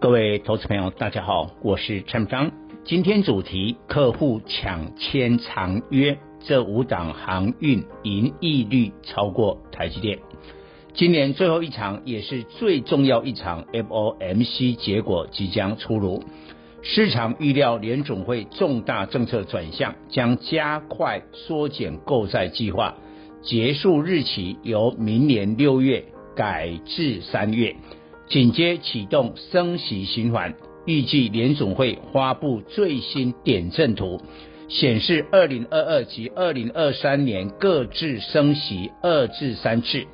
各位投资朋友，大家好，我是陈章。今天主题：客户抢签长约，这五档航运盈利率超过台积电。今年最后一场也是最重要一场 FOMC 结果即将出炉，市场预料联总会重大政策转向，将加快缩减购债计划。结束日期由明年六月改至三月，紧接启动升息循环。预计联总会发布最新点阵图，显示二零二二及二零二三年各自升息二至三次。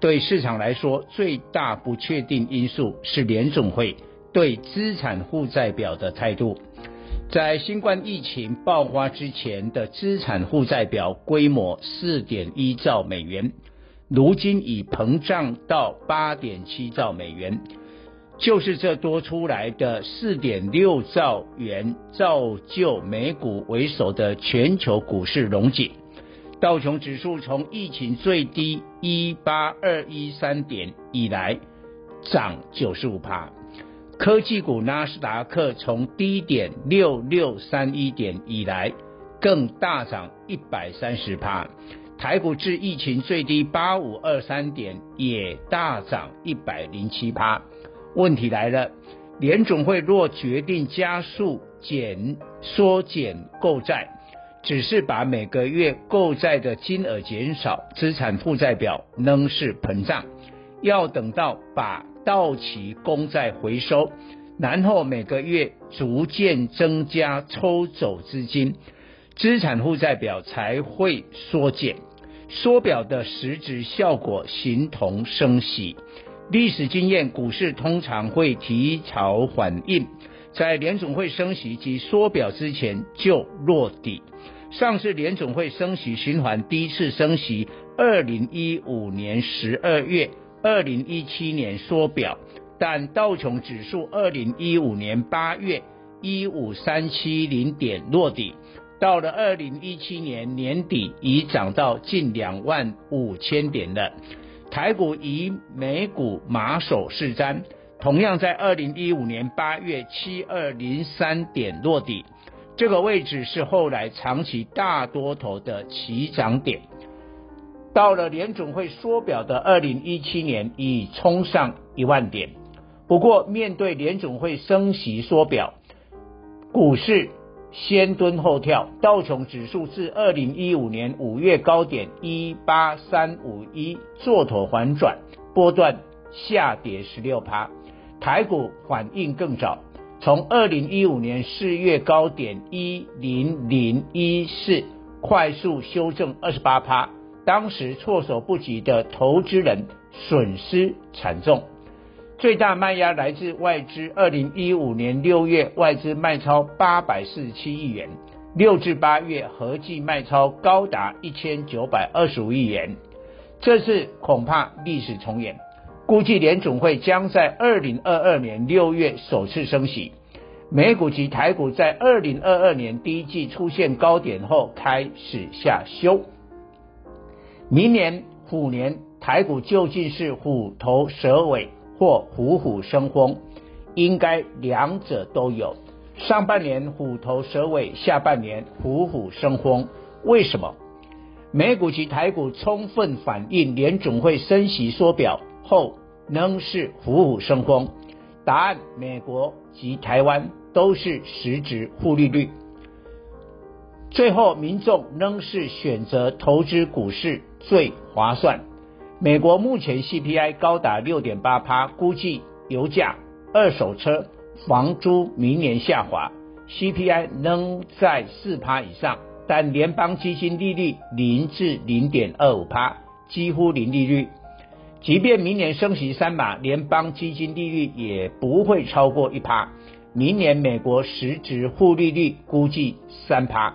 对市场来说，最大不确定因素是联总会对资产负债表的态度。在新冠疫情爆发之前的资产负债表规模四点一兆美元，如今已膨胀到八点七兆美元，就是这多出来的四点六兆元，造就美股为首的全球股市荣景。道琼指数从疫情最低一八二一三点以来涨九十五趴。科技股纳斯达克从低点六六三一点以来，更大涨一百三十趴。台股至疫情最低八五二三点也大涨一百零七趴。问题来了，联总会若决定加速减缩减购债，只是把每个月购债的金额减少，资产负债表仍是膨胀，要等到把到期公债回收，然后每个月逐渐增加抽走资金，资产负债表才会缩减。缩表的实质效果形同升息。历史经验，股市通常会提早反应，在联总会升息及缩表之前就落底。上次联总会升息循环第一次升息，二零一五年十二月。二零一七年缩表，但道琼指数二零一五年八月一五三七零点落底，到了二零一七年年底已涨到近两万五千点了。台股以美股马首是瞻，同样在二零一五年八月七二零三点落底，这个位置是后来长期大多头的起涨点。到了联总会缩表的二零一七年，已冲上一万点。不过，面对联总会升息缩表，股市先蹲后跳，道琼指数自二零一五年五月高点一八三五一做头反转，波段下跌十六趴。台股反应更早，从二零一五年四月高点一零零一四快速修正二十八趴。当时措手不及的投资人损失惨重，最大卖压来自外资。二零一五年六月外资卖超八百四十七亿元，六至八月合计卖超高达一千九百二十五亿元。这次恐怕历史重演，估计联总会将在二零二二年六月首次升息。美股及台股在二零二二年第一季出现高点后开始下修。明年虎年台股究竟是虎头蛇尾或虎虎生风？应该两者都有。上半年虎头蛇尾，下半年虎虎生风。为什么？美股及台股充分反映联总会升息缩表后仍是虎虎生风。答案：美国及台湾都是实质负利率。最后，民众仍是选择投资股市最划算。美国目前 CPI 高达六点八趴，估计油价、二手车、房租明年下滑，CPI 仍在四趴以上，但联邦基金利率零至零点二五趴，几乎零利率。即便明年升息三码，联邦基金利率也不会超过一趴。明年美国实质负利率估计三趴，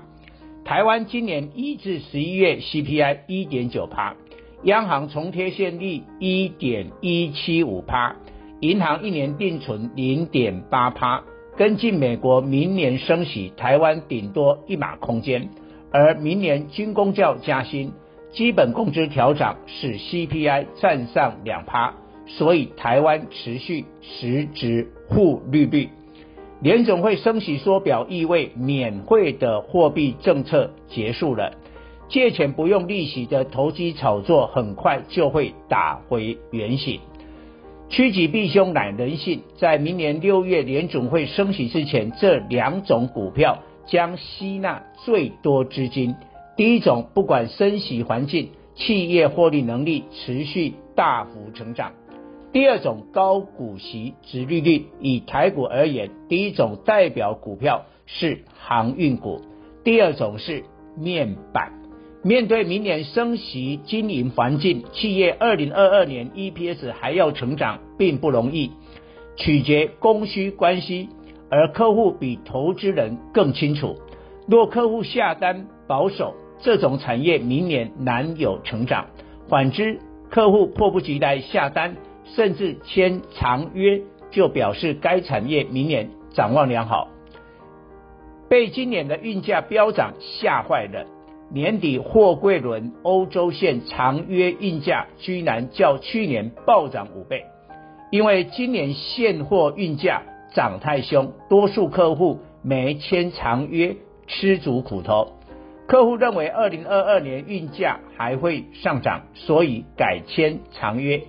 台湾今年一至十一月 CPI 一点九趴，央行重贴现率一点一七五趴，银行一年定存零点八趴。跟进美国明年升息，台湾顶多一码空间，而明年军工教加薪，基本工资调涨使 CPI 站上两趴，所以台湾持续实质负利率。联总会升息缩表意味免汇的货币政策结束了，借钱不用利息的投机炒作很快就会打回原形。趋吉避凶乃人性，在明年六月联总会升息之前，这两种股票将吸纳最多资金。第一种，不管升息环境，企业获利能力持续大幅成长；第二种，高股息、殖利率。以台股而言，第一种代表股票是航运股，第二种是面板。面对明年升息经营环境，企业二零二二年 EPS 还要成长并不容易，取决供需关系，而客户比投资人更清楚。若客户下单保守，这种产业明年难有成长；反之，客户迫不及待下单，甚至签长约，就表示该产业明年展望良好。被今年的运价飙涨吓坏了。年底货柜轮欧洲线长约运价居然较去年暴涨五倍，因为今年现货运价涨太凶，多数客户没签长约，吃足苦头。客户认为二零二二年运价还会上涨，所以改签长约。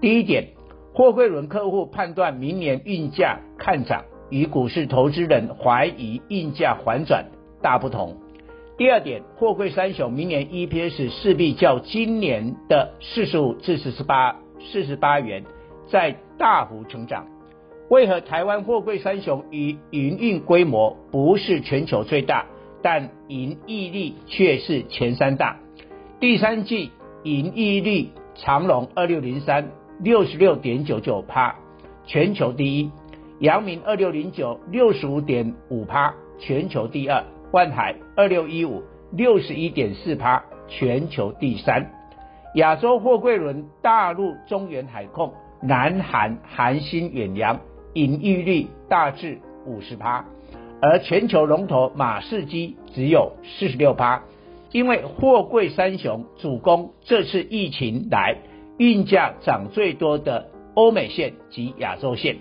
第一点，货柜轮客户判断明年运价看涨，与股市投资人怀疑运价反转大不同。第二点，货柜三雄明年 EPS 势必较今年的四十五至四十八四十八元再大幅成长。为何台湾货柜三雄与营运规模不是全球最大，但营溢利却是前三大？第三季营溢利长荣二六零三六十六点九九趴，全球第一；阳明二六零九六十五点五趴，全球第二。万海二六一五六十一点四趴，全球第三。亚洲货柜轮大陆中原海控、南韩韩星远洋营溢利大致五十趴，而全球龙头马士基只有四十六趴。因为货柜三雄主攻这次疫情来运价涨最多的欧美线及亚洲线，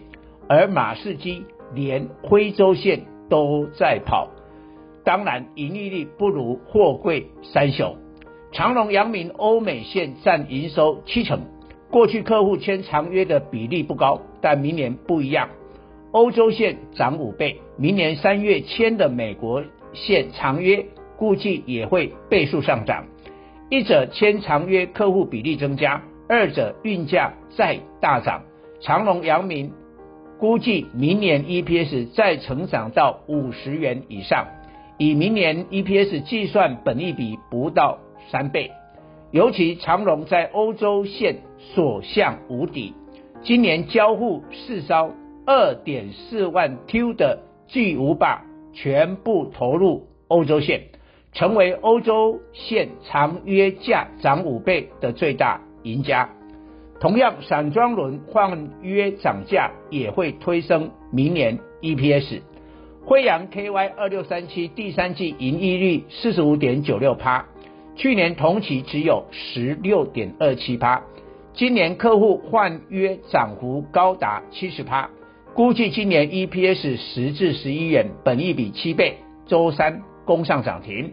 而马士基连徽州线都在跑。当然，盈利率不如货柜三雄。长荣、阳明欧美线占营收七成。过去客户签长约的比例不高，但明年不一样。欧洲线涨五倍，明年三月签的美国线长约估计也会倍数上涨。一者签长约客户比例增加，二者运价再大涨。长荣、阳明估计明年 EPS 再成长到五十元以上。以明年 EPS 计算，本益比不到三倍。尤其长荣在欧洲线所向无敌，今年交付四艘二点四万 T 的巨无霸，全部投入欧洲线，成为欧洲线长约价涨五倍的最大赢家。同样，散装轮换约涨价也会推升明年 EPS。辉阳 KY 二六三七第三季营溢率四十五点九六趴，去年同期只有十六点二七趴，今年客户换约涨幅高达七十趴，估计今年 EPS 十至十一元，本益比七倍，周三攻上涨停。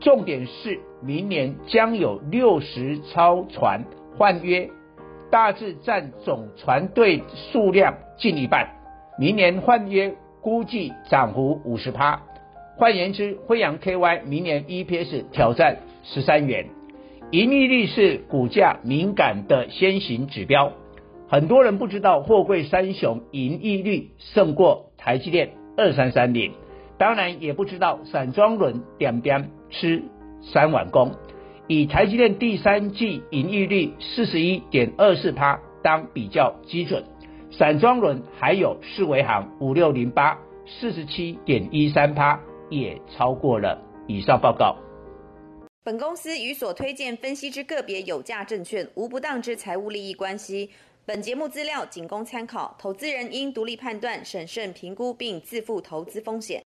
重点是明年将有六十艘船换约，大致占总船队数量近一半，明年换约。估计涨幅五十趴，换言之，辉阳 KY 明年 EPS 挑战十三元。盈利率是股价敏感的先行指标，很多人不知道货柜三雄盈利率胜过台积电二三三零，当然也不知道散装轮点点吃三碗公。以台积电第三季盈利率四十一点二四趴当比较基准。散装轮还有四维行五六零八四十七点一三趴，也超过了。以上报告。本公司与所推荐分析之个别有价证券无不当之财务利益关系。本节目资料仅供参考，投资人应独立判断、审慎评估并自负投资风险。